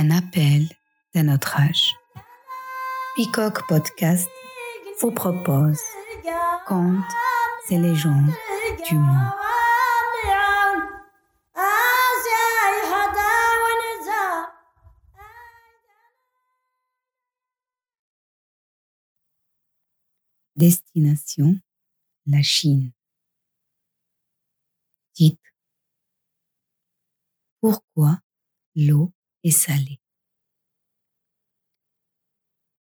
un appel d'un autre âge. Peacock Podcast vous propose Contes et légendes du monde. Destination la Chine. Titre Pourquoi l'eau est salée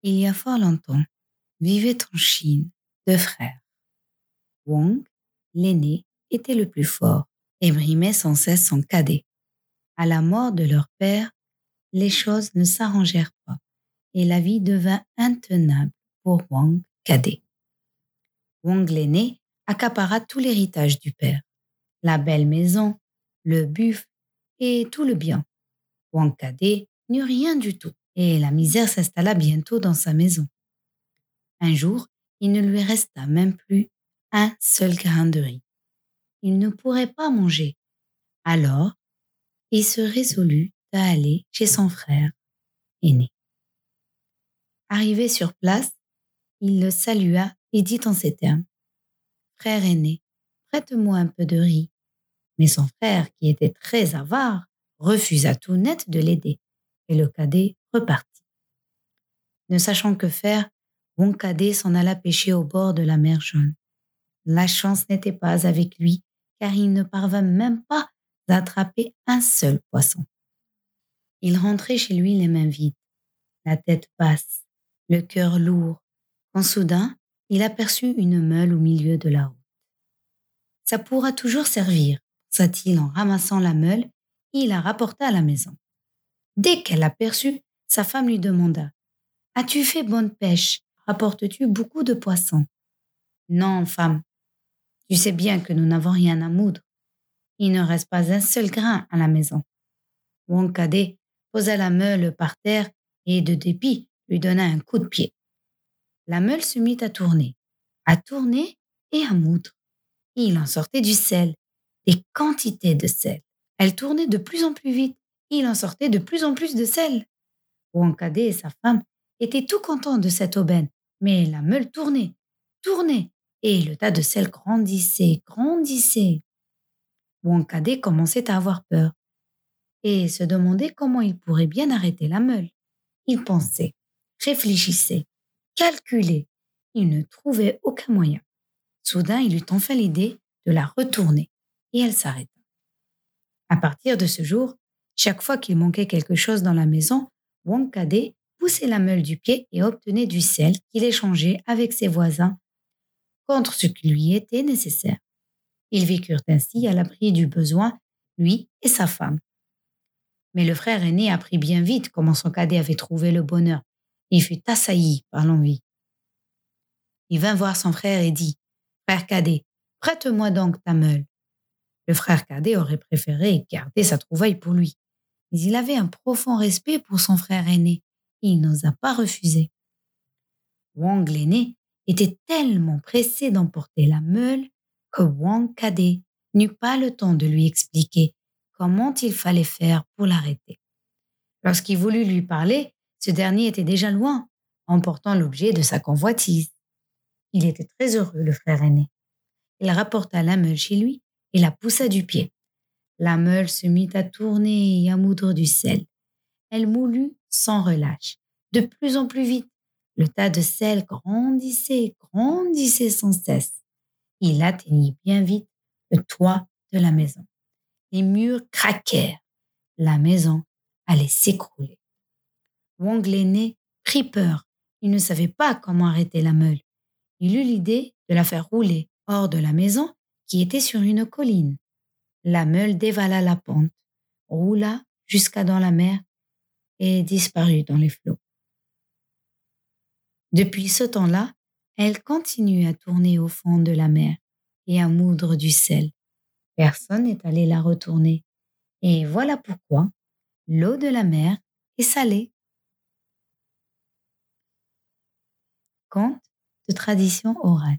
Il y a fort longtemps, vivaient en Chine deux frères. Wang, l'aîné, était le plus fort et brimait sans cesse son cadet. À la mort de leur père, les choses ne s'arrangèrent pas et la vie devint intenable pour Wang cadet. Wang l'aîné accapara tout l'héritage du père, la belle maison, le buffle et tout le bien. Cadet n'eut rien du tout et la misère s'installa bientôt dans sa maison. Un jour, il ne lui resta même plus un seul grain de riz. Il ne pourrait pas manger. Alors, il se résolut à aller chez son frère aîné. Arrivé sur place, il le salua et dit en ces termes Frère aîné, prête-moi un peu de riz. Mais son frère, qui était très avare, refusa tout net de l'aider, et le cadet repartit. Ne sachant que faire, mon cadet s'en alla pêcher au bord de la mer jaune. La chance n'était pas avec lui, car il ne parvint même pas à attraper un seul poisson. Il rentrait chez lui les mains vides, la tête basse, le cœur lourd, quand soudain il aperçut une meule au milieu de la route. Ça pourra toujours servir, pensa-t-il en ramassant la meule, il la rapporta à la maison. Dès qu'elle l'aperçut, sa femme lui demanda As-tu fait bonne pêche? Rapportes-tu beaucoup de poissons? Non, femme. Tu sais bien que nous n'avons rien à moudre. Il ne reste pas un seul grain à la maison. Cadet posa la meule par terre et, de dépit, lui donna un coup de pied. La meule se mit à tourner, à tourner et à moudre. Il en sortait du sel, des quantités de sel. Elle tournait de plus en plus vite. Il en sortait de plus en plus de sel. Cadet et sa femme étaient tout contents de cette aubaine, mais la meule tournait, tournait, et le tas de sel grandissait, grandissait. Cadet commençait à avoir peur et se demandait comment il pourrait bien arrêter la meule. Il pensait, réfléchissait, calculé. Il ne trouvait aucun moyen. Soudain, il eut enfin l'idée de la retourner, et elle s'arrêta. À partir de ce jour, chaque fois qu'il manquait quelque chose dans la maison, Wang Cadet poussait la meule du pied et obtenait du sel qu'il échangeait avec ses voisins contre ce qui lui était nécessaire. Ils vécurent ainsi à l'abri du besoin, lui et sa femme. Mais le frère aîné apprit bien vite comment son cadet avait trouvé le bonheur il fut assailli par l'envie. Il vint voir son frère et dit Frère cadet, prête-moi donc ta meule. Le frère cadet aurait préféré garder sa trouvaille pour lui, mais il avait un profond respect pour son frère aîné et il n'osa pas refuser. Wang l'aîné était tellement pressé d'emporter la meule que Wang cadet n'eut pas le temps de lui expliquer comment il fallait faire pour l'arrêter. Lorsqu'il voulut lui parler, ce dernier était déjà loin, emportant l'objet de sa convoitise. Il était très heureux, le frère aîné. Il rapporta la meule chez lui la poussa du pied. La meule se mit à tourner et à moudre du sel. Elle moulut sans relâche, de plus en plus vite. Le tas de sel grandissait, grandissait sans cesse. Il atteignit bien vite le toit de la maison. Les murs craquèrent. La maison allait s'écrouler. Wang l'aîné prit peur. Il ne savait pas comment arrêter la meule. Il eut l'idée de la faire rouler hors de la maison qui était sur une colline. La meule dévala la pente, roula jusqu'à dans la mer et disparut dans les flots. Depuis ce temps-là, elle continue à tourner au fond de la mer et à moudre du sel. Personne n'est allé la retourner. Et voilà pourquoi l'eau de la mer est salée. conte de tradition orale.